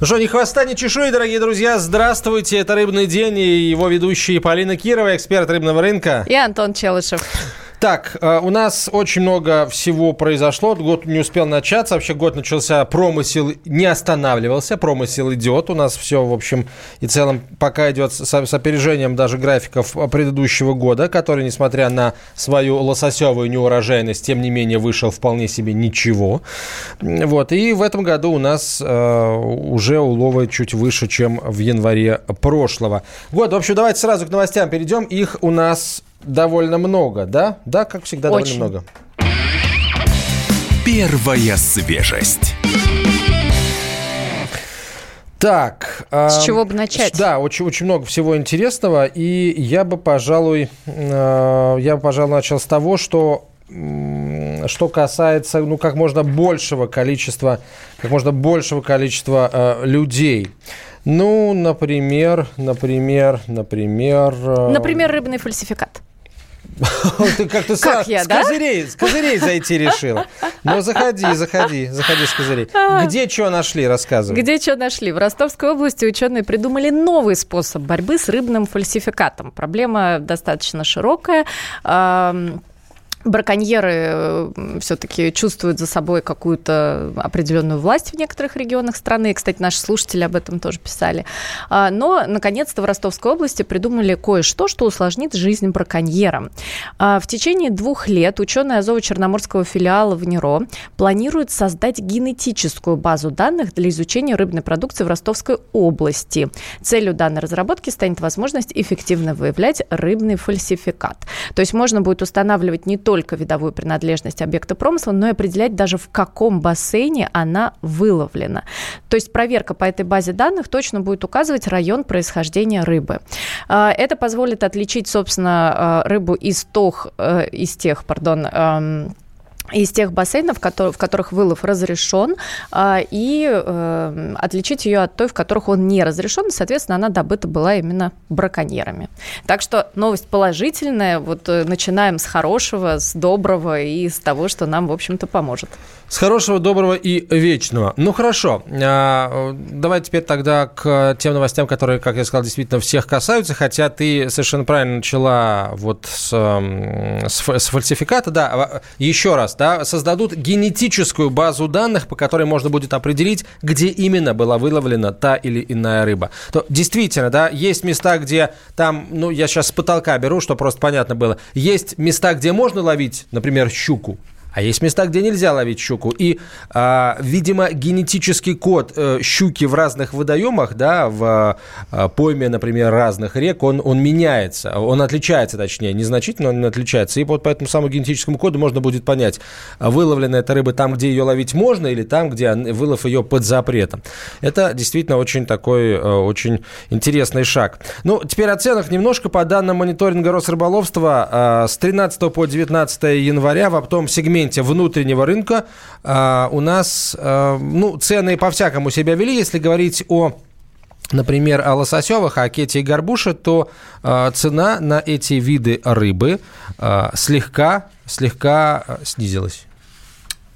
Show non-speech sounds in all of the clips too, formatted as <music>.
Ну что, ни хвоста, ни чешуи, дорогие друзья. Здравствуйте, это «Рыбный день» и его ведущие Полина Кирова, эксперт рыбного рынка. И Антон Челышев. Так, э, у нас очень много всего произошло. Год не успел начаться. Вообще год начался, промысел не останавливался. Промысел идет. У нас все, в общем и целом, пока идет с, с опережением даже графиков предыдущего года, который, несмотря на свою лососевую неурожайность, тем не менее вышел вполне себе ничего. Вот. И в этом году у нас э, уже уловы чуть выше, чем в январе прошлого. Вот, в общем, давайте сразу к новостям перейдем. Их у нас довольно много, да? Да, как всегда, Очень. довольно много. Первая свежесть. Так. С э, чего бы начать? Да, очень, очень много всего интересного. И я бы, пожалуй, э, я бы, пожалуй, начал с того, что что касается, ну, как можно большего количества, как можно большего количества э, людей. Ну, например, например, например... Э... Например, рыбный фальсификат. <laughs> Ты как-то как с, я, с, да? козырей, с козырей зайти решила. Ну, заходи, <laughs> заходи, заходи с козырей. Где что нашли, рассказывай. Где что нашли? В Ростовской области ученые придумали новый способ борьбы с рыбным фальсификатом. Проблема достаточно широкая браконьеры э, все-таки чувствуют за собой какую-то определенную власть в некоторых регионах страны. Кстати, наши слушатели об этом тоже писали. А, но, наконец-то, в Ростовской области придумали кое-что, что усложнит жизнь браконьерам. А, в течение двух лет ученые Азово-Черноморского филиала в НИРО планируют создать генетическую базу данных для изучения рыбной продукции в Ростовской области. Целью данной разработки станет возможность эффективно выявлять рыбный фальсификат. То есть можно будет устанавливать не только только видовую принадлежность объекта промысла, но и определять даже в каком бассейне она выловлена. То есть проверка по этой базе данных точно будет указывать район происхождения рыбы. А, это позволит отличить, собственно, а, рыбу из, тох, э, из тех, пардон, эм, из тех бассейнов, в которых вылов разрешен, а, и э, отличить ее от той, в которых он не разрешен, соответственно, она добыта была именно браконьерами. Так что новость положительная, вот э, начинаем с хорошего, с доброго и с того, что нам, в общем-то, поможет. С хорошего, доброго и вечного. Ну хорошо, а, давай теперь тогда к тем новостям, которые, как я сказал, действительно всех касаются, хотя ты совершенно правильно начала вот с, с, с фальсификата. Да, еще раз, да, создадут генетическую базу данных, по которой можно будет определить, где именно была выловлена та или иная рыба. То действительно, да, есть места, где там, ну я сейчас с потолка беру, чтобы просто понятно было, есть места, где можно ловить, например, щуку, а есть места, где нельзя ловить щуку. И, а, видимо, генетический код э, щуки в разных водоемах, да, в э, пойме, например, разных рек, он, он меняется. Он отличается, точнее, незначительно он отличается. И вот по этому самому генетическому коду можно будет понять, выловлена эта рыба там, где ее ловить можно, или там, где вылов ее под запретом. Это действительно очень такой, э, очень интересный шаг. Ну, теперь о ценах немножко. По данным мониторинга Росрыболовства, с 13 по 19 января в оптовом сегменте сегменте внутреннего рынка а, у нас а, ну, цены по-всякому себя вели. Если говорить о например, о лососевых, о кете и горбуше, то э, цена на эти виды рыбы э, слегка, слегка снизилась.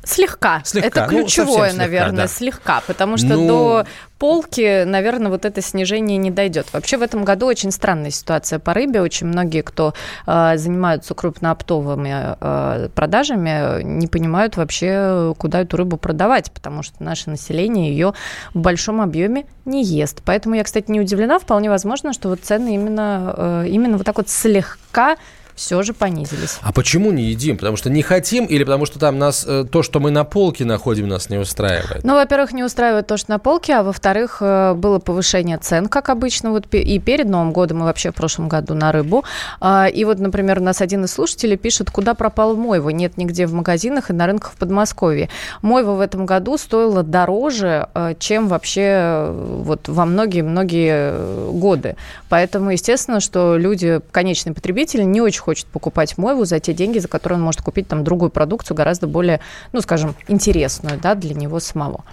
Слегка. слегка. Это ну, ключевое, ну, наверное, слегка, да. слегка, потому что ну... до полки, наверное, вот это снижение не дойдет. Вообще в этом году очень странная ситуация по рыбе. Очень многие, кто э, занимаются крупнооптовыми э, продажами, не понимают вообще, куда эту рыбу продавать, потому что наше население ее в большом объеме не ест. Поэтому я, кстати, не удивлена. Вполне возможно, что вот цены именно, э, именно вот так вот слегка все же понизились. А почему не едим? Потому что не хотим или потому что там нас э, то, что мы на полке находим, нас не устраивает? Ну, во-первых, не устраивает то, что на полке, а во-вторых, э, было повышение цен, как обычно, вот и перед Новым годом, и вообще в прошлом году на рыбу. А, и вот, например, у нас один из слушателей пишет, куда пропал мойва? Нет нигде в магазинах и на рынках в Подмосковье. Мойва в этом году стоила дороже, э, чем вообще вот во многие-многие годы. Поэтому, естественно, что люди, конечные потребители, не очень хочет покупать мойву за те деньги, за которые он может купить там другую продукцию, гораздо более, ну, скажем, интересную, да, для него самого.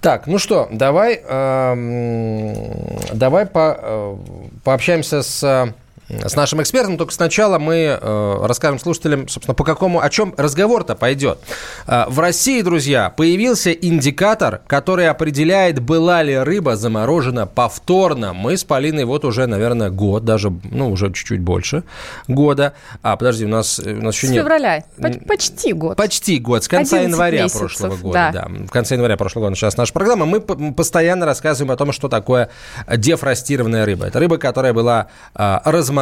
Так, ну что, давай, э, давай по, э, пообщаемся с с нашим экспертом. Только сначала мы э, расскажем слушателям, собственно, по какому, о чем разговор-то пойдет. Э, в России, друзья, появился индикатор, который определяет, была ли рыба заморожена повторно. Мы с Полиной вот уже, наверное, год, даже, ну, уже чуть-чуть больше года. А, подожди, у нас, у нас еще с нет... февраля. Почти год. Почти год. С конца января месяцев, прошлого года. Да. да. В конце января прошлого года началась наша программа. Мы постоянно рассказываем о том, что такое дефростированная рыба. Это рыба, которая была э, разморожена,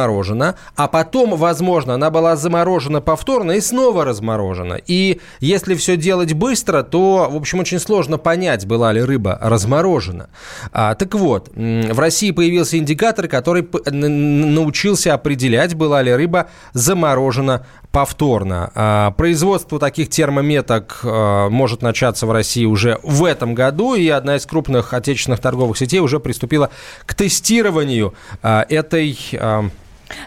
а потом, возможно, она была заморожена повторно и снова разморожена. И если все делать быстро, то, в общем, очень сложно понять, была ли рыба разморожена. А, так вот, в России появился индикатор, который научился определять, была ли рыба заморожена повторно. А, производство таких термометок а, может начаться в России уже в этом году, и одна из крупных отечественных торговых сетей уже приступила к тестированию а, этой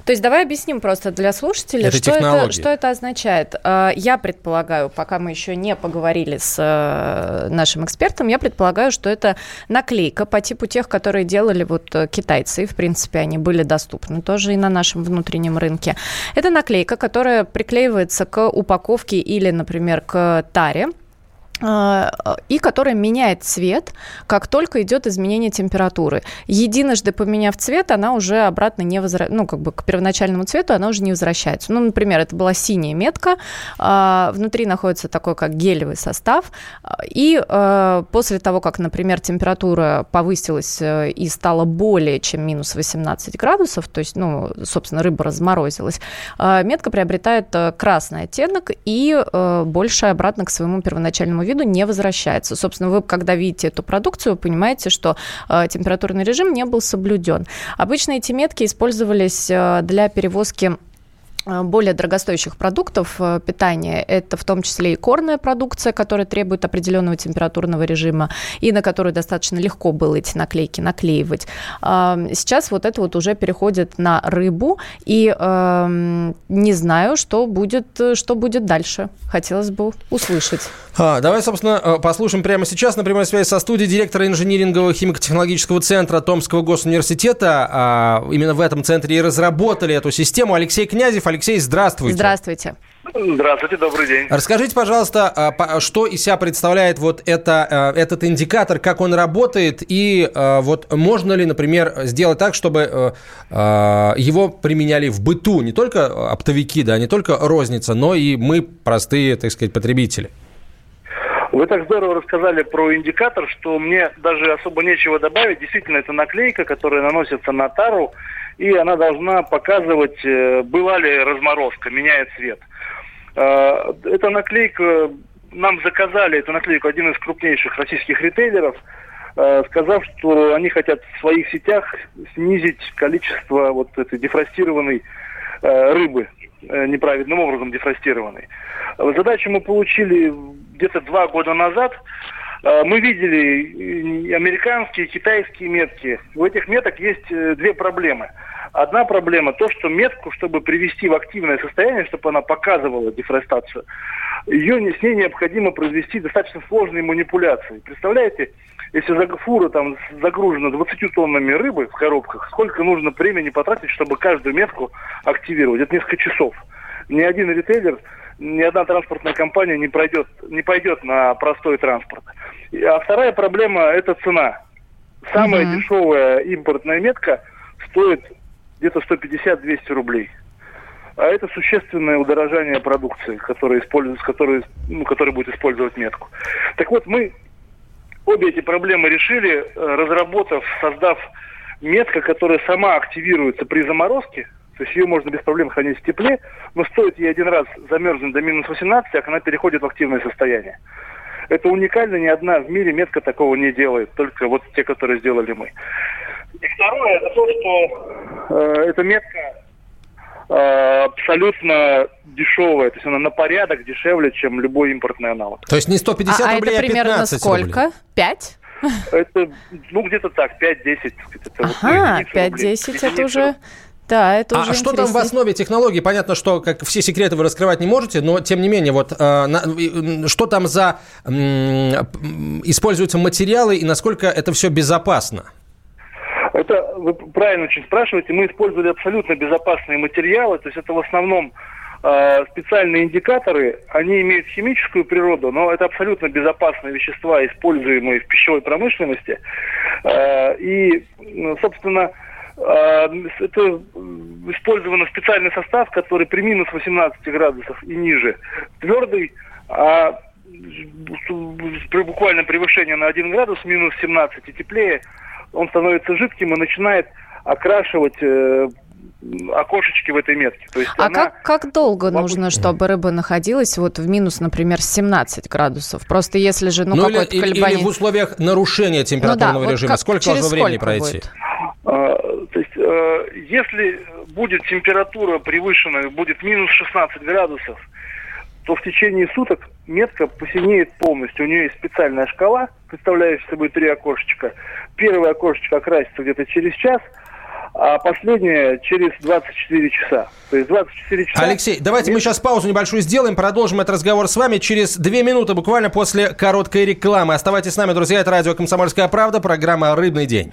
то есть давай объясним просто для слушателей, это что, это, что это означает. А, я предполагаю, пока мы еще не поговорили с э, нашим экспертом, я предполагаю, что это наклейка по типу тех, которые делали вот э, китайцы, и, в принципе, они были доступны тоже и на нашем внутреннем рынке. Это наклейка, которая приклеивается к упаковке или, например, к таре, и которая меняет цвет, как только идет изменение температуры. Единожды поменяв цвет, она уже обратно не возвращается, ну, как бы к первоначальному цвету она уже не возвращается. Ну, например, это была синяя метка, а, внутри находится такой, как гелевый состав, и а, после того, как, например, температура повысилась э, и стала более чем минус 18 градусов, то есть, ну, собственно, рыба разморозилась, метка приобретает э, красный оттенок и э, больше обратно к своему первоначальному виду не возвращается. Собственно, вы, когда видите эту продукцию, понимаете, что э, температурный режим не был соблюден. Обычно эти метки использовались э, для перевозки более дорогостоящих продуктов э, питания. Это в том числе и корная продукция, которая требует определенного температурного режима и на которую достаточно легко было эти наклейки наклеивать. Сейчас вот это вот уже переходит на рыбу, и э, не знаю, что будет, что будет дальше. Хотелось бы услышать. А, давай, собственно, послушаем прямо сейчас на прямой связи со студией директора инжинирингового химико-технологического центра Томского госуниверситета. А, именно в этом центре и разработали эту систему. Алексей Князев. Алексей, здравствуйте. Здравствуйте. Здравствуйте, добрый день. Расскажите, пожалуйста, а, что из себя представляет вот это, а, этот индикатор, как он работает, и а, вот можно ли, например, сделать так, чтобы его применяли в быту, не только оптовики, да, не только розница, но и мы, простые, так сказать, потребители? Вы так здорово рассказали про индикатор, что мне даже особо нечего добавить. Действительно, это наклейка, которая наносится на тару, и она должна показывать, э, была ли разморозка, меняет цвет. Э, эта наклейка, нам заказали эту наклейку один из крупнейших российских ритейлеров, э, сказав, что они хотят в своих сетях снизить количество вот этой дефростированной рыбы, неправильным образом дефростированной. Задачу мы получили где-то два года назад – Э, мы видели американские, китайские метки. У этих меток есть э, две проблемы. Одна проблема то, что метку, чтобы привести в активное состояние, чтобы она показывала дефорестацию, ее с ней необходимо произвести достаточно сложные манипуляции. Представляете, если фура там загружена 20 тоннами рыбы в коробках, сколько нужно времени потратить, чтобы каждую метку активировать? Это несколько часов. Ни один ритейлер ни одна транспортная компания не пройдет, не пойдет на простой транспорт. А вторая проблема – это цена. Самая mm-hmm. дешевая импортная метка стоит где-то 150-200 рублей. А это существенное удорожание продукции, которая, использует, которая, ну, которая будет использовать метку. Так вот, мы обе эти проблемы решили, э, разработав, создав метка, которая сама активируется при заморозке – то есть ее можно без проблем хранить в тепле, но стоит ей один раз замерзнуть до минус 18, как она переходит в активное состояние. Это уникально, ни одна в мире метка такого не делает, только вот те, которые сделали мы. И второе, это то, что э, эта метка э, абсолютно дешевая, то есть она на порядок дешевле, чем любой импортный аналог. То есть не 150 а, рублей, а, это примерно а 15 сколько? Рублей. 5? Это, ну, где-то так, 5-10. Ага, 5-10 это уже да, это а уже что там в основе технологии? Понятно, что как все секреты вы раскрывать не можете, но тем не менее, вот э, на, что там за э, используются материалы и насколько это все безопасно? Это вы правильно очень спрашиваете. Мы использовали абсолютно безопасные материалы, то есть это в основном э, специальные индикаторы, они имеют химическую природу, но это абсолютно безопасные вещества, используемые в пищевой промышленности. И, собственно, это использован специальный состав, который при минус 18 градусов и ниже твердый, а при буквальном превышении на 1 градус, минус 17 и теплее, он становится жидким и начинает окрашивать э, окошечки в этой метке. То есть а она... как, как долго Могу... нужно, чтобы рыба находилась вот в минус, например, 17 градусов? Просто если же, ну, ну какой-то или, колебание... или в условиях нарушения температурного ну, да, режима, вот сколько должно времени сколько пройти? Будет? Э, если будет температура превышена, будет минус 16 градусов, то в течение суток метка посинеет полностью. У нее есть специальная шкала, представляющая собой три окошечка. Первое окошечко окрасится где-то через час, а последнее через 24 часа. То есть 24 часа... Алексей, давайте мы сейчас паузу небольшую сделаем, продолжим этот разговор с вами через две минуты, буквально после короткой рекламы. Оставайтесь с нами, друзья, это радио «Комсомольская правда», программа «Рыбный день».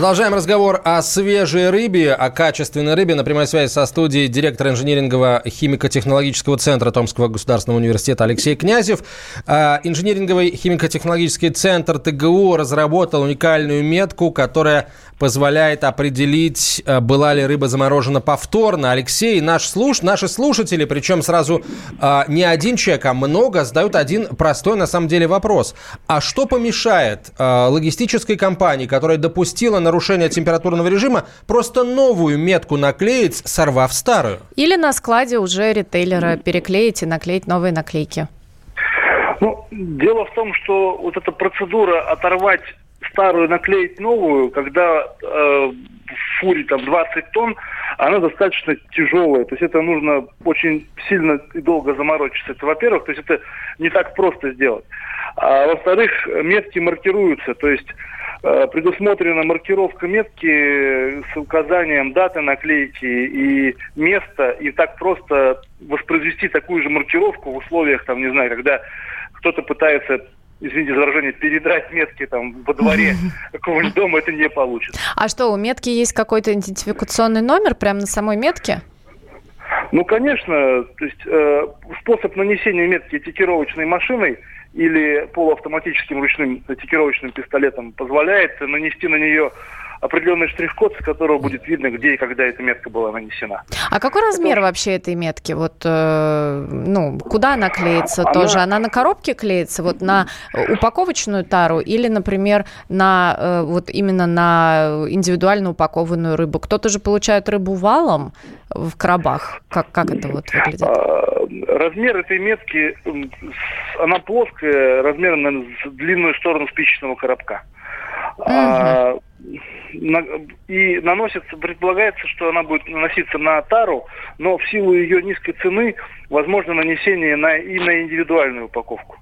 Продолжаем разговор о свежей рыбе, о качественной рыбе. На прямой связи со студией директор инжинирингового химико-технологического центра Томского государственного университета Алексей Князев. А, инжиниринговый химико-технологический центр ТГУ разработал уникальную метку, которая позволяет определить, э, была ли рыба заморожена повторно. Алексей, наш слуш... наши слушатели, причем сразу э, не один человек, а много, задают один простой на самом деле вопрос. А что помешает э, логистической компании, которая допустила нарушение температурного режима, просто новую метку наклеить, сорвав старую? Или на складе уже ритейлера переклеить и наклеить новые наклейки? Ну, дело в том, что вот эта процедура оторвать старую наклеить новую, когда э, в фуре там 20 тонн, она достаточно тяжелая. То есть это нужно очень сильно и долго заморочиться. Это во-первых, то есть это не так просто сделать. А во-вторых, метки маркируются. То есть э, предусмотрена маркировка метки с указанием даты наклейки и места. И так просто воспроизвести такую же маркировку в условиях, там, не знаю, когда кто-то пытается извините за выражение, передрать метки там во дворе <laughs> какого-нибудь дома, это не получится. А что, у метки есть какой-то идентификационный номер прямо на самой метке? Ну, конечно, то есть э, способ нанесения метки этикировочной машиной или полуавтоматическим ручным этикировочным пистолетом позволяет нанести на нее определенный штрих-код, с которого будет видно, где и когда эта метка была нанесена. А какой размер Это... вообще этой метки? Вот, э, ну, куда она клеится она... тоже? Она на коробке клеится, вот на упаковочную тару или, например, на э, вот именно на индивидуально упакованную рыбу? Кто-то же получает рыбу валом в коробах. Как, как это вот выглядит? А, размер этой метки, она плоская, размером с длинную сторону спичечного коробка. А, и наносится, предполагается, что она будет наноситься на тару, но в силу ее низкой цены возможно нанесение на, и на индивидуальную упаковку.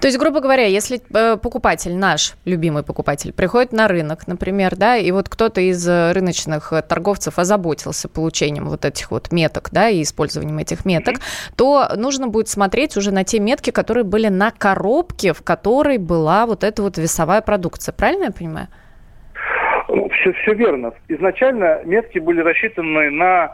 То есть, грубо говоря, если э, покупатель, наш любимый покупатель, приходит на рынок, например, да, и вот кто-то из рыночных торговцев озаботился получением вот этих вот меток, да, и использованием этих меток, mm-hmm. то нужно будет смотреть уже на те метки, которые были на коробке, в которой была вот эта вот весовая продукция. Правильно я понимаю? Ну, все, все верно. Изначально метки были рассчитаны на э,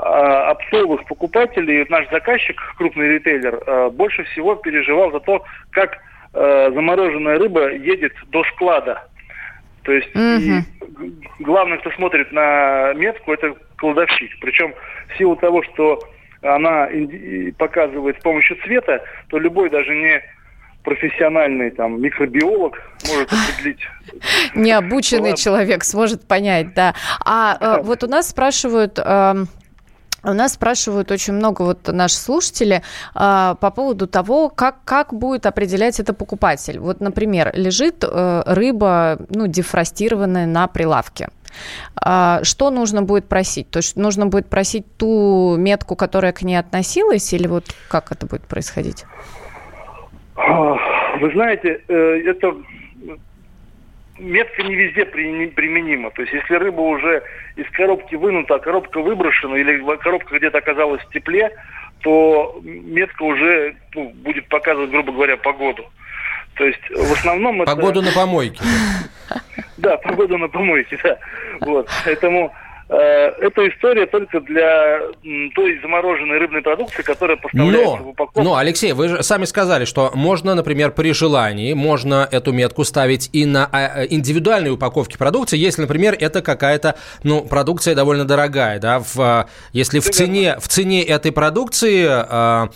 оптовых покупателей. Наш заказчик, крупный ритейлер, э, больше всего переживал за то, как э, замороженная рыба едет до склада. То есть mm-hmm. и главное, кто смотрит на метку, это кладовщик. Причем в силу того, что она показывает с помощью цвета, то любой даже не профессиональный там микробиолог может определить. Необученный человек сможет понять, да. А э, вот у нас спрашивают... Э, у нас спрашивают очень много вот наши слушатели э, по поводу того, как, как будет определять это покупатель. Вот, например, лежит э, рыба, ну, дефростированная на прилавке. А, что нужно будет просить? То есть нужно будет просить ту метку, которая к ней относилась, или вот как это будет происходить? Вы знаете, э, это метка не везде применима. То есть, если рыба уже из коробки вынута, а коробка выброшена, или коробка где-то оказалась в тепле, то метка уже ну, будет показывать, грубо говоря, погоду. То есть, в основном это... Погоду на помойке. <laughs> Да, погоду на помойке, да. Вот. Поэтому Э, эта история только для той замороженной рыбной продукции, которая поставляется но, в упаковку. Но, Алексей, вы же сами сказали, что можно, например, при желании, можно эту метку ставить и на а, э, индивидуальной упаковке продукции, если, например, это какая-то, ну, продукция довольно дорогая, да, в, э, если в цене, в цене этой продукции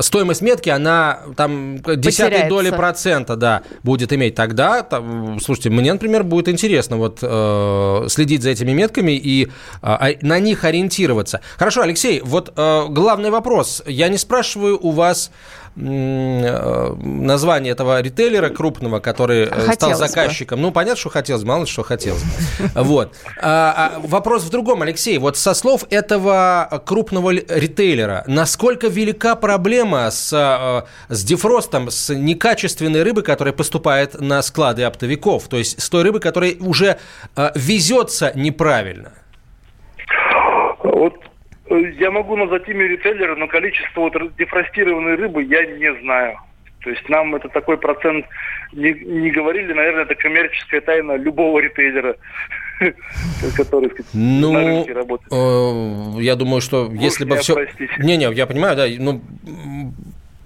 стоимость метки, она там десятой доли процента, да, будет иметь. Тогда, там, слушайте, мне, например, будет интересно вот э, следить за этими метками и э, на них ориентироваться. Хорошо, Алексей, вот э, главный вопрос. Я не спрашиваю у вас название этого ритейлера крупного, который э, хотелось стал заказчиком. Бы. Ну, понятно, что хотелось, мало что хотелось. <laughs> Вот. А, а, вопрос в другом, Алексей. Вот со слов этого крупного ритейлера, насколько велика проблема с, э, с дефростом, с некачественной рыбы, которая поступает на склады оптовиков, то есть с той рыбы, которая уже везется неправильно? Вот я могу назвать имя ритейлера, но количество вот дефростированной рыбы я не знаю. То есть нам это такой процент не, не говорили, наверное, это коммерческая тайна любого ритейлера, <laughs> который ну, на рынке работает. Э, я думаю, что если бы все... Не-не, я понимаю, да, ну,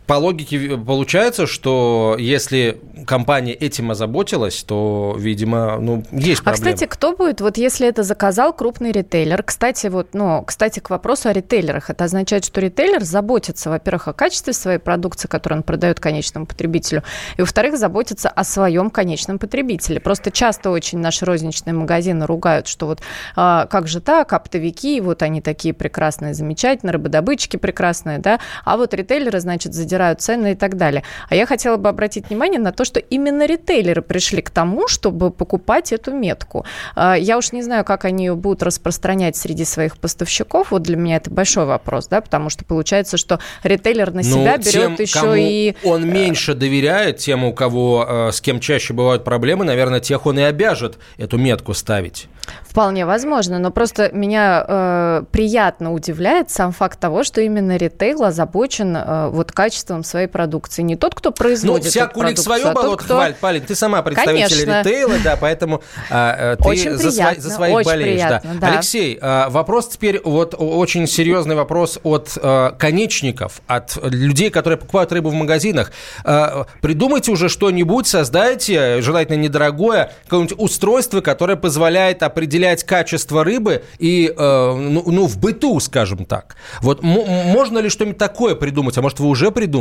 по логике получается, что если компания этим озаботилась, то, видимо, ну, есть проблема. А, кстати, кто будет, вот если это заказал крупный ритейлер? Кстати, вот, ну, кстати, к вопросу о ритейлерах. Это означает, что ритейлер заботится, во-первых, о качестве своей продукции, которую он продает конечному потребителю, и, во-вторых, заботится о своем конечном потребителе. Просто часто очень наши розничные магазины ругают, что вот а, как же так, оптовики, вот они такие прекрасные, замечательные, рыбодобытчики прекрасные, да, а вот ритейлеры, значит, задерживают задирают цены и так далее. А я хотела бы обратить внимание на то, что именно ритейлеры пришли к тому, чтобы покупать эту метку. А, я уж не знаю, как они ее будут распространять среди своих поставщиков. Вот для меня это большой вопрос, да, потому что получается, что ритейлер на ну, себя ну, берет тем, еще и... Он э, меньше доверяет тем, у кого э, с кем чаще бывают проблемы, наверное, тех он и обяжет эту метку ставить. Вполне возможно, но просто меня э, приятно удивляет сам факт того, что именно ритейл озабочен э, вот качеством своей продукции. Не тот, кто производит Ну, вся кулик свое а болото кто... хвалит, Палин. Ты сама представитель Конечно. ритейла, да, поэтому э, ты очень за, приятно, за своих очень болеешь. Приятно, да. Да. Алексей, э, вопрос теперь, вот очень серьезный вопрос от э, конечников, от людей, которые покупают рыбу в магазинах. Э, придумайте уже что-нибудь, создайте, желательно недорогое, какое-нибудь устройство, которое позволяет определять качество рыбы и, э, ну, ну, в быту, скажем так. Вот можно ли что-нибудь такое придумать? А может, вы уже придумали?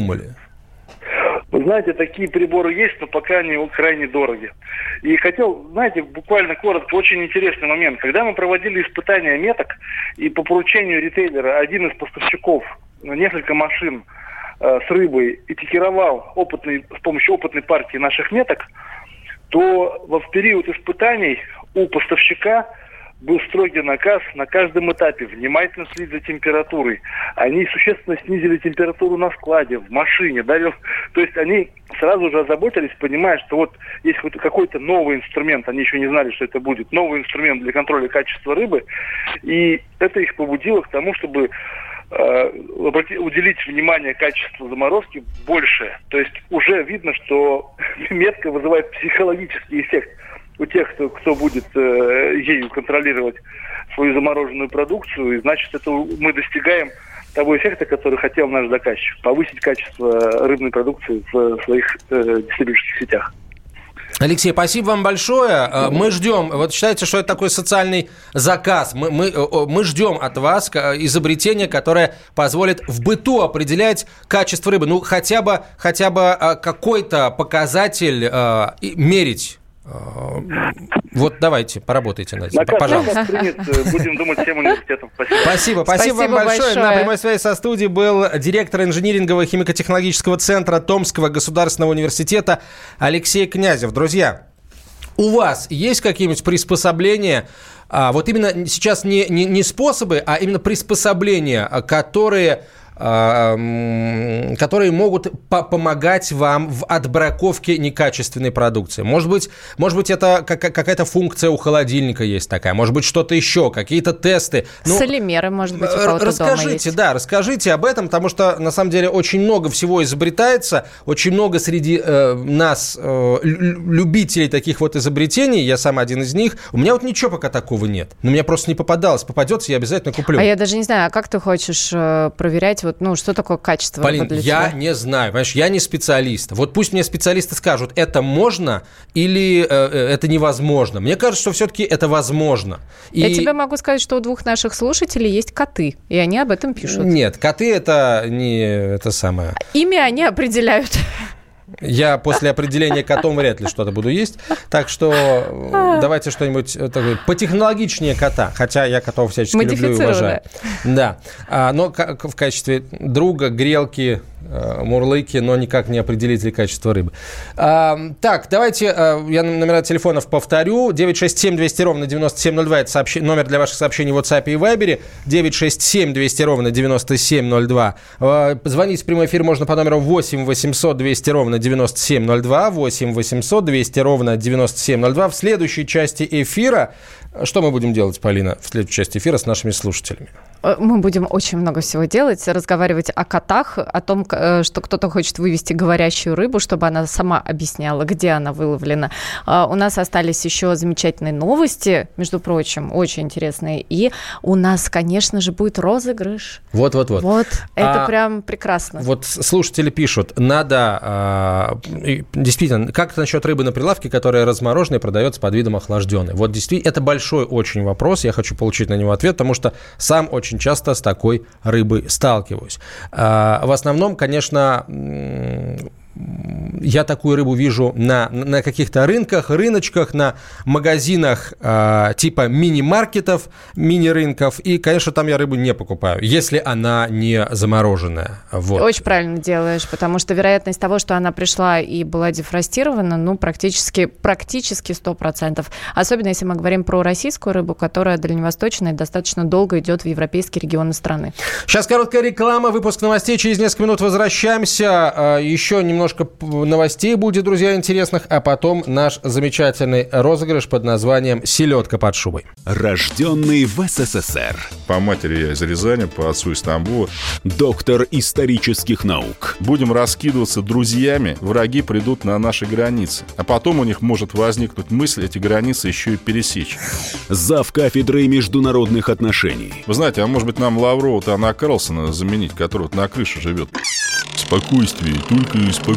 Вы знаете, такие приборы есть, но пока они крайне дороги. И хотел, знаете, буквально коротко, очень интересный момент. Когда мы проводили испытания меток, и по поручению ритейлера один из поставщиков, несколько машин э, с рыбой, этикировал опытный, с помощью опытной партии наших меток, то в период испытаний у поставщика был строгий наказ на каждом этапе внимательно следить за температурой. Они существенно снизили температуру на складе, в машине. Да? То есть они сразу же озаботились, понимая, что вот есть какой-то новый инструмент, они еще не знали, что это будет, новый инструмент для контроля качества рыбы. И это их побудило к тому, чтобы э, уделить внимание качеству заморозки больше. То есть уже видно, что <laughs> метка вызывает психологический эффект у тех, кто, кто будет э, ею контролировать свою замороженную продукцию, и значит, это мы достигаем того эффекта, который хотел наш заказчик, повысить качество рыбной продукции в своих э, дистрибьюторских сетях. Алексей, спасибо вам большое. Э, мы ждем, вот считайте, что это такой социальный заказ. Мы, мы, мы ждем от вас изобретения, которое позволит в быту определять качество рыбы. Ну, хотя бы, хотя бы какой-то показатель э, мерить вот давайте, поработайте над этим, пожалуйста. Принят, будем думать всем университетом. Спасибо. Спасибо, спасибо, спасибо вам большое. большое. На прямой связи со студией был директор инжинирингового химико-технологического центра Томского государственного университета Алексей Князев. Друзья, у вас есть какие-нибудь приспособления, а, вот именно сейчас не, не, не способы, а именно приспособления, которые а, которые могут по помогать вам в отбраковке некачественной продукции. Может быть, может быть это какая-то функция у холодильника есть такая, может быть, что-то еще, какие-то тесты. Ну, Солимеры, может быть, у кого-то Расскажите, да, расскажите об этом, потому что, на самом деле, очень много всего изобретается, очень много среди э, нас, э, любителей таких вот изобретений, я сам один из них, у меня вот ничего пока такого нет. Но мне просто не попадалось. Попадется, я обязательно куплю. А я даже не знаю, а как ты хочешь э, проверять вот, ну, что такое качество? Полин, я тебя? не знаю, понимаешь, я не специалист. Вот пусть мне специалисты скажут, это можно или э, э это невозможно. Мне кажется, что все-таки это возможно. И... Я тебе могу сказать, что у двух наших слушателей есть коты, и они об этом пишут. Нет, коты это не это самое. Ими они определяют. <laughs> Я после определения котом вряд ли что-то буду есть. Так что э, давайте что-нибудь э, такое потехнологичнее кота. Хотя я котов всячески люблю и уважаю. Да. А, но в качестве друга, грелки, мурлыки, но никак не определитель качества рыбы. А, так, давайте а, я номера телефонов повторю. 967 200 ровно 9702 это сообщ... номер для ваших сообщений в WhatsApp и Viber. 967 200 ровно 9702. А, звонить в прямой эфир можно по номеру 8 800 200 ровно 9702. 8 800 200 ровно 9702. В следующей части эфира что мы будем делать, Полина, в следующей части эфира с нашими слушателями? Э, мы будем очень много всего делать, разговаривать о котах, о том, э, что кто-то хочет вывести говорящую рыбу, чтобы она сама объясняла, где она выловлена. А, у нас остались еще замечательные новости, между прочим, очень интересные. И у нас, конечно же, будет розыгрыш. Вот-вот-вот. Вот, это а, прям прекрасно. Вот слушатели пишут, надо, а, действительно, как насчет рыбы на прилавке, которая размороженная, продается под видом охлажденной? Вот действительно, это большой очень вопрос, я хочу получить на него ответ, потому что сам очень очень часто с такой рыбой сталкиваюсь. А, в основном, конечно, я такую рыбу вижу на, на каких-то рынках, рыночках, на магазинах э, типа мини-маркетов, мини-рынков. И, конечно, там я рыбу не покупаю, если она не замороженная. Вот. Очень правильно делаешь, потому что вероятность того, что она пришла и была дефростирована, ну, практически, практически 100%. Особенно, если мы говорим про российскую рыбу, которая дальневосточная и достаточно долго идет в европейские регионы страны. Сейчас короткая реклама, выпуск новостей. Через несколько минут возвращаемся. А, еще немного немножко новостей будет, друзья, интересных, а потом наш замечательный розыгрыш под названием «Селедка под шубой». Рожденный в СССР. По матери я из Рязани, по отцу из Тамбова. Доктор исторических наук. Будем раскидываться друзьями, враги придут на наши границы. А потом у них может возникнуть мысль эти границы еще и пересечь. Зав кафедрой международных отношений. Вы знаете, а может быть нам Лаврова-то Анна Карлсона заменить, который вот на крыше живет? Спокойствие, только спокойствие.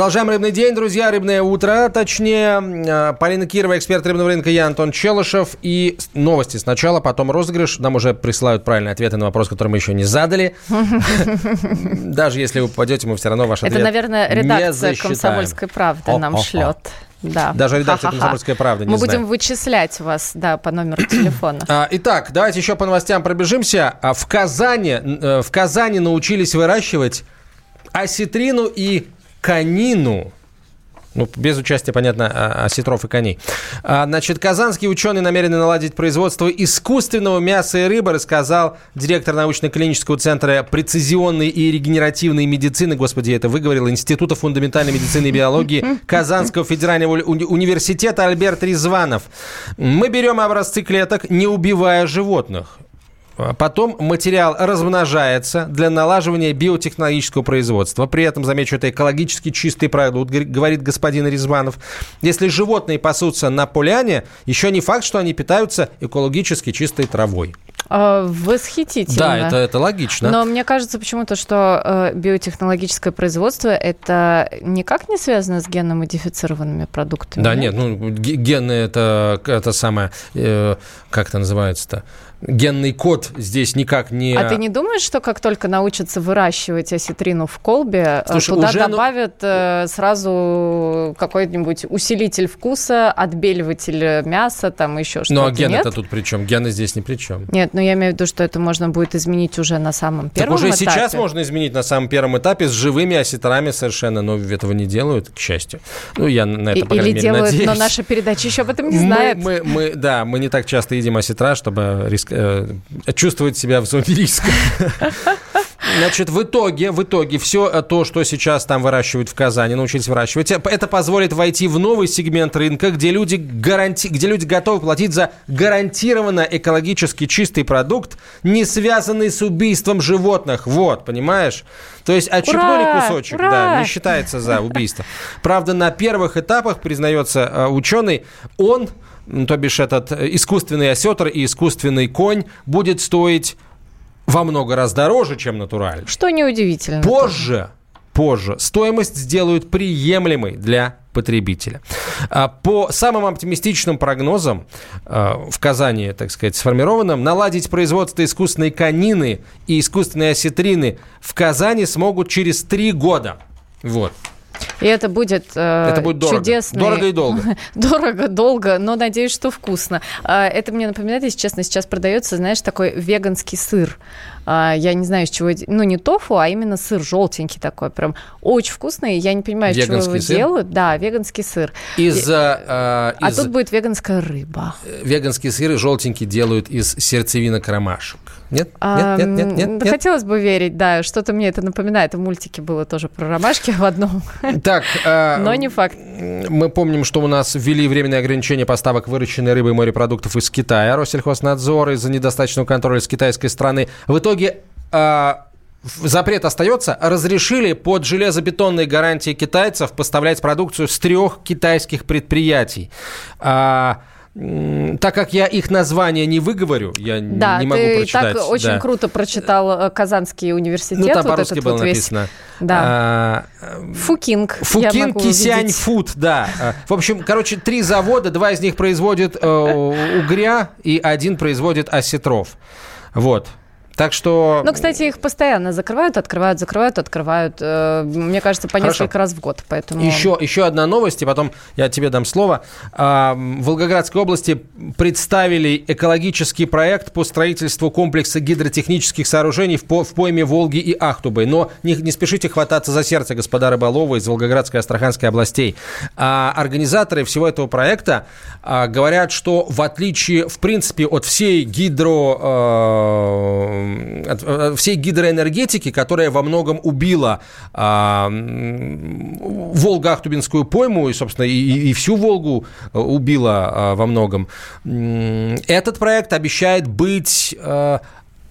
Продолжаем рыбный день, друзья. Рыбное утро, точнее. Э, Полина Кирова, эксперт рыбного рынка, я Антон Челышев. И новости сначала, потом розыгрыш. Нам уже присылают правильные ответы на вопрос, который мы еще не задали. <laughs> Даже если вы попадете, мы все равно ваш ответ Это, наверное, редакция «Комсомольской правды» нам шлет. Да. Даже редакция «Комсомольская правда» не Мы будем вычислять вас, да, по номеру телефона. <clears throat> А, итак, давайте еще по новостям пробежимся. А, в Казани, э, в Казани научились выращивать осетрину и канину Ну, без участия, понятно, осетров и коней. А, значит, казанские ученые намерены наладить производство искусственного мяса и рыбы, рассказал директор научно-клинического центра прецизионной и регенеративной медицины, господи, это выговорил, Института фундаментальной медицины и биологии Казанского федерального уни- университета Альберт Резванов. Мы берем образцы клеток, не убивая животных. Потом материал размножается для налаживания биотехнологического производства. При этом, замечу, это экологически чистый продукт, говорит господин Резванов. Если животные пасутся на поляне, еще не факт, что они питаются экологически чистой травой. А, восхитительно. Да, это, это логично. Но мне кажется почему-то, что э, биотехнологическое производство это никак не связано с генно-модифицированными продуктами. Да, нет, нет ну, гены это, это самое, э, как это называется-то? генный код здесь никак не... А ты не думаешь, что как только научатся выращивать осетрину в колбе, э, Слушай, туда уже... добавят э, сразу какой-нибудь усилитель вкуса, отбеливатель мяса, там еще что-то? Ну а ген это тут при чем? Гены здесь ни при чем. Нет, но я имею в виду, что это можно будет изменить уже на самом первом так уже этапе. сейчас можно изменить на самом первом этапе с живыми осетрами совершенно, но этого не делают, к счастью. Ну, я на это, по Или мере, делают, надеюсь. но наша передача еще об этом не знает. Мы, мы, мы, да, мы не так часто едим осетра, чтобы риск, э, чувствовать себя в зоне риска. <laughs> Значит, в итоге, в итоге все то, что сейчас там выращивают в Казани, научились выращивать, это позволит войти в новый сегмент рынка, где люди, гаранти... где люди готовы платить за гарантированно экологически чистый продукт, не связанный с убийством животных. Вот, понимаешь? То есть отщипнули ура! кусочек, ура! да, не считается за убийство. Правда, на первых этапах, признается э, ученый, он то бишь этот искусственный осетр и искусственный конь будет стоить во много раз дороже, чем натуральный. Что неудивительно. Позже, позже стоимость сделают приемлемой для потребителя. А по самым оптимистичным прогнозам а, в Казани, так сказать, сформированным, наладить производство искусственной конины и искусственной осетрины в Казани смогут через три года. Вот. И это будет, э, это будет дорого. чудесный... Дорого и долго. <laughs> дорого, долго, но надеюсь, что вкусно. А, это мне напоминает, если честно, сейчас продается, знаешь, такой веганский сыр. А, я не знаю, из чего... Ну, не тофу, а именно сыр желтенький такой, прям очень вкусный. Я не понимаю, из чего его сыр? делают. Да, веганский сыр. Из, и, а, из... А тут будет веганская рыба. Веганский сыр желтенький делают из сердцевинок ромашек. Нет? А, нет, нет, нет, нет, Хотелось бы верить, да. Что-то мне это напоминает. В мультике было тоже про ромашки в одном. Так, э, но не факт. Мы помним, что у нас ввели временное ограничение поставок выращенной рыбы и морепродуктов из Китая. Россельхознадзор из-за недостаточного контроля с китайской страны. В итоге э, запрет остается. Разрешили под железобетонные гарантии китайцев поставлять продукцию с трех китайских предприятий. А, так как я их название не выговорю, я да, не могу ты прочитать. так очень да. круто прочитал э, Казанский университет. Ну, там вот по-русски было вот написано. Весь. Да. А, Фукинг. Фукинг Кисянь Фуд, да. А, в общем, короче, три завода, два из них производят э, угря, и один производит осетров. Вот. Так что... Ну, кстати, их постоянно закрывают, открывают, закрывают, открывают. Э, мне кажется, по Хорошо. несколько раз в год. Поэтому... Еще, еще одна новость, и потом я тебе дам слово. А, в Волгоградской области представили экологический проект по строительству комплекса гидротехнических сооружений в, по, в пойме Волги и Ахтубы. Но не, не спешите хвататься за сердце, господа рыболовы из Волгоградской и Астраханской областей. А, организаторы всего этого проекта а, говорят, что в отличие, в принципе, от всей гидро а, всей гидроэнергетики, которая во многом убила а, Волго-Ахтубинскую пойму и, собственно, и, и всю Волгу э, убила а, во многом. Этот проект обещает быть а,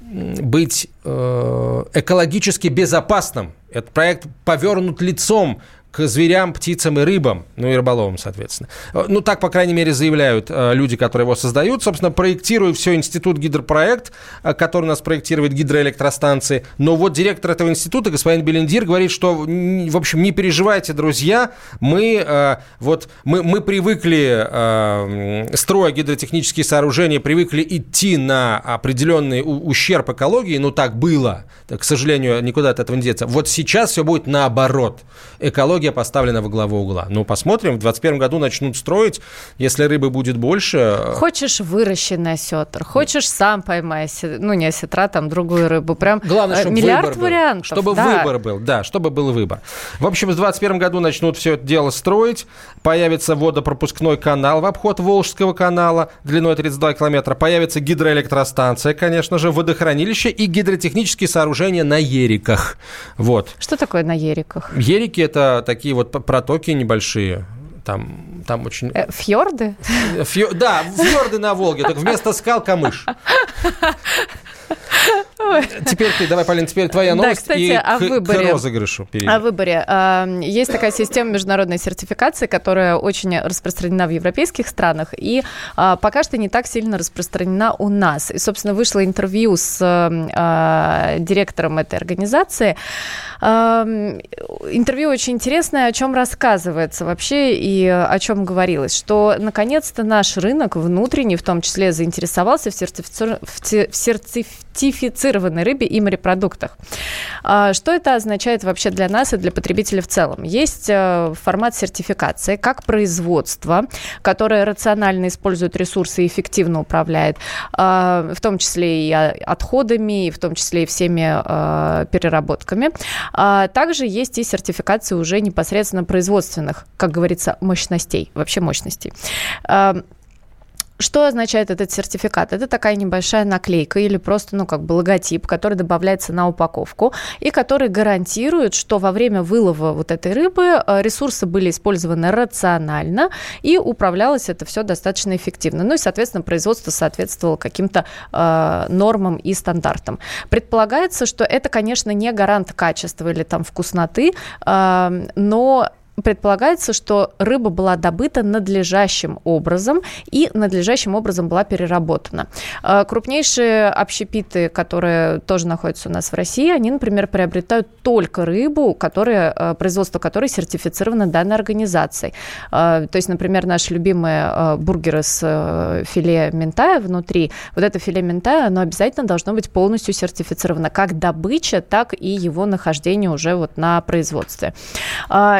быть э, экологически безопасным. Этот проект повернут лицом к зверям, птицам и рыбам, ну и рыболовам, соответственно. Э, ну, так, по крайней мере, заявляют э, люди, которые его создают. Собственно, проектирует все институт гидропроект, э, который у нас проектирует гидроэлектростанции. Но вот директор этого института, господин Белендир, говорит, что, в общем, не переживайте, друзья, мы, вот, мы, мы привыкли, строя гидротехнические сооружения, привыкли идти на определенный ущерб экологии, ну, так было, к сожалению, никуда от этого не деться. Вот сейчас все будет наоборот. Экология экология поставлена во главу угла. Ну, посмотрим, в 2021 году начнут строить, если рыбы будет больше. Хочешь выращенный осетр, хочешь сам поймай, ну, не осетра, там, другую рыбу. Прям Главное, э, чтобы миллиард выбор вариантов. Был. Чтобы да. выбор был, да, чтобы был выбор. В общем, в 2021 году начнут все это дело строить, появится водопропускной канал в обход Волжского канала длиной 32 километра, появится гидроэлектростанция, конечно же, водохранилище и гидротехнические сооружения на ериках. Вот. Что такое на ериках? Ерики – это такие вот протоки небольшие. Там, там очень... Э, фьорды? Фьор... Да, фьорды на Волге, только вместо скал камыш. Теперь ты, давай, Полин, теперь твоя новость. Да, кстати, и о к, выборе. К розыгрышу перейдем. О выборе. Есть такая система международной сертификации, которая очень распространена в европейских странах и а, пока что не так сильно распространена у нас. И, собственно, вышло интервью с а, директором этой организации. Интервью очень интересное, о чем рассказывается вообще и о чем говорилось, что наконец-то наш рынок внутренний, в том числе, заинтересовался в, сертифици... в сертифицированной рыбе и морепродуктах. Что это означает вообще для нас и для потребителя в целом? Есть э, формат сертификации как производство, которое рационально использует ресурсы и эффективно управляет, в том числе и отходами, и в том числе и всеми э, переработками. А также есть и сертификации уже непосредственно производственных, как говорится, мощностей, вообще мощностей. Что означает этот сертификат? Это такая небольшая наклейка или просто, ну, как бы логотип, который добавляется на упаковку и который гарантирует, что во время вылова вот этой рыбы э, ресурсы были использованы рационально и управлялось это все достаточно эффективно. Ну и, соответственно, производство соответствовало каким-то э, нормам и стандартам. Предполагается, что это, конечно, не гарант качества или там вкусноты, э, но предполагается, что рыба была добыта надлежащим образом и надлежащим образом была переработана. А, крупнейшие общепиты, которые тоже находятся у нас в России, они, например, приобретают только рыбу, которая, а, производство которой сертифицировано данной организацией. А, то есть, например, наши любимые бургеры с э, филе ментая внутри, вот это филе ментая, оно обязательно должно быть полностью сертифицировано, как добыча, так и его нахождение уже вот на производстве.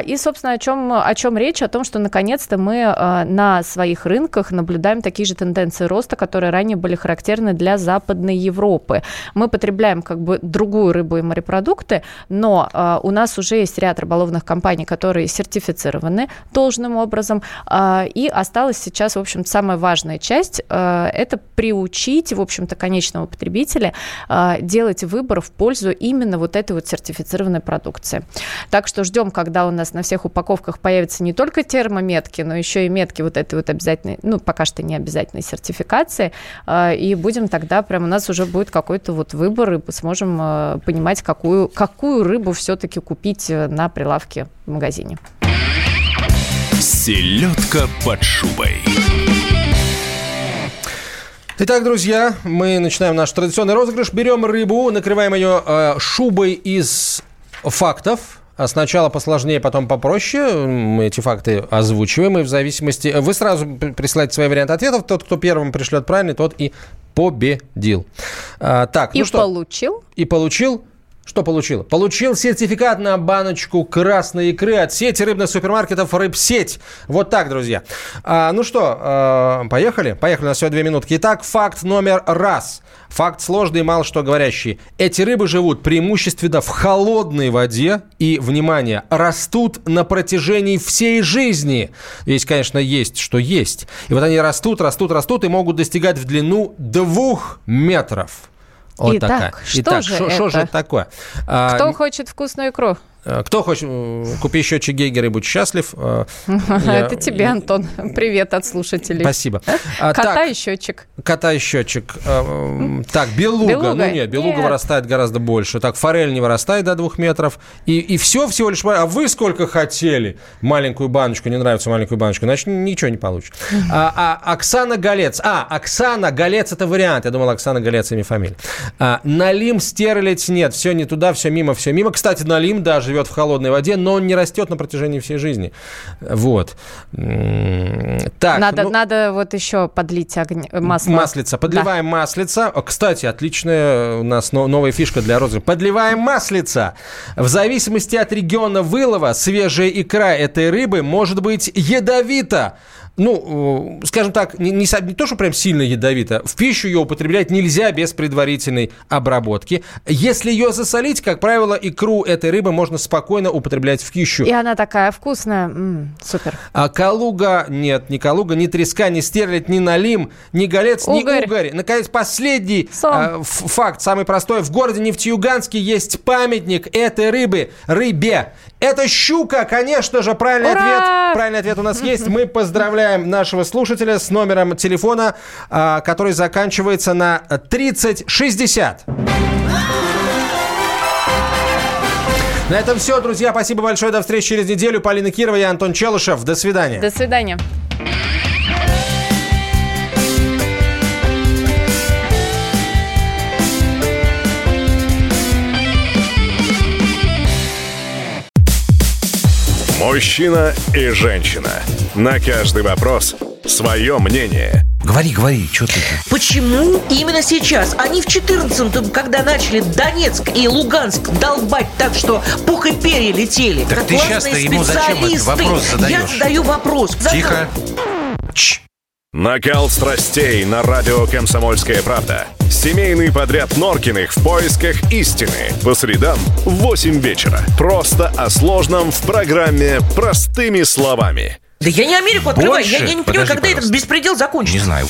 И, собственно, собственно, о чем, о чем речь? О том, что наконец-то мы э, на своих рынках наблюдаем такие же тенденции роста, которые ранее были характерны для Западной Европы. Мы потребляем как бы другую рыбу и морепродукты, но э, у нас уже есть ряд рыболовных компаний, которые сертифицированы должным образом, э, и осталась сейчас, в общем самая важная часть это приучить, в общем-то, конечного потребителя делать выбор в пользу именно вот этой вот сертифицированной продукции. Так что ждем, когда у нас на всех упаковках упаковках появятся не только термометки, но еще и метки вот этой вот обязательной, ну, пока что не обязательной сертификации. А, и будем тогда, прям у нас уже будет какой-то вот выбор, и сможем а, понимать, какую, какую рыбу все-таки купить э, на прилавке в магазине. Селедка под шубой. Итак, друзья, мы начинаем наш традиционный розыгрыш. Берем рыбу, накрываем ее э, шубой из фактов, а сначала посложнее, потом попроще. Мы эти факты озвучиваем, и в зависимости... Вы сразу присылаете свои варианты ответов. Тот, кто первым пришлет правильный, тот и победил. А, так, и ну что? получил? И получил что получил? Получил сертификат на баночку красной икры от сети рыбных супермаркетов «Рыбсеть». Вот так, друзья. А, ну что, а, поехали? Поехали, на всего две минутки. Итак, факт номер раз. Факт сложный и мало что говорящий. Эти рыбы живут преимущественно в холодной воде и, внимание, растут на протяжении всей жизни. Здесь, конечно, есть, что есть. И вот они растут, растут, растут и могут достигать в длину двух метров. Вот Итак, такая. что Итак, же это? же это такое? Кто А, хочет вкусную икру? Э, Кто хочет, э, купи счетчик Гейгера и будь счастлив. Э, <laughs> Это тебе, Антон. Привет от слушателей. Спасибо. А, Кота и счетчик. кота и счетчик. Так, белуга. Ну нет, белуга вырастает гораздо больше. Так, форель не вырастает до двух метров. И, и все всего лишь... А вы сколько хотели маленькую баночку? Не нравится маленькую баночку? Значит, ничего не получится. <laughs> А, а Оксана Галец. А, Оксана Галец – это вариант. Я думал, Оксана Галец – имя фамилия. А, Налим стерлить нет. Все не туда, все мимо, все мимо. Кстати, Налим даже живет в холодной воде, но он не растет на протяжении всей жизни. Вот. Так, надо, ну, надо вот еще подлить огня, масло. Маслица. Подливаем да. маслица. Кстати, отличная у нас новая фишка для розыгрыша. Подливаем маслица. В зависимости от региона вылова, свежая икра этой рыбы может быть ядовита ну, скажем так, не, не, не то, что прям сильно ядовито, в пищу ее употреблять нельзя без предварительной обработки. Если ее засолить, как правило, икру этой рыбы можно спокойно употреблять в пищу. И она такая вкусная, м-м, супер. А калуга, нет, ни калуга, ни треска, ни стерлядь, ни налим, ни голец, угорь. ни угорь. Наконец, последний э, факт, самый простой. В городе Нефтеюганске есть памятник этой рыбы, рыбе. Это щука, конечно же, правильный Ура! ответ. Правильный ответ у нас есть. Мы поздравляем нашего слушателя с номером телефона, а, который заканчивается на 3060. На этом все, друзья. Спасибо большое. До встречи через неделю. Полина Кирова и Антон Челышев. До свидания. До свидания. Мужчина и женщина. На каждый вопрос свое мнение. Говори, говори, что ты? Почему именно сейчас? Они в 14-м, когда начали Донецк и Луганск долбать так, что пух и перья летели. Так ты сейчас-то ему зачем этот вопрос задаешь? Я задаю вопрос. Тихо. <laughs> Чш. Накал страстей на радио «Комсомольская правда». Семейный подряд Норкиных в поисках истины. По средам в 8 вечера. Просто о сложном в программе «Простыми словами». Да я не Америку открываю. Больше? Я, я не понимаю, когда пожалуйста. этот беспредел закончится. Не знаю.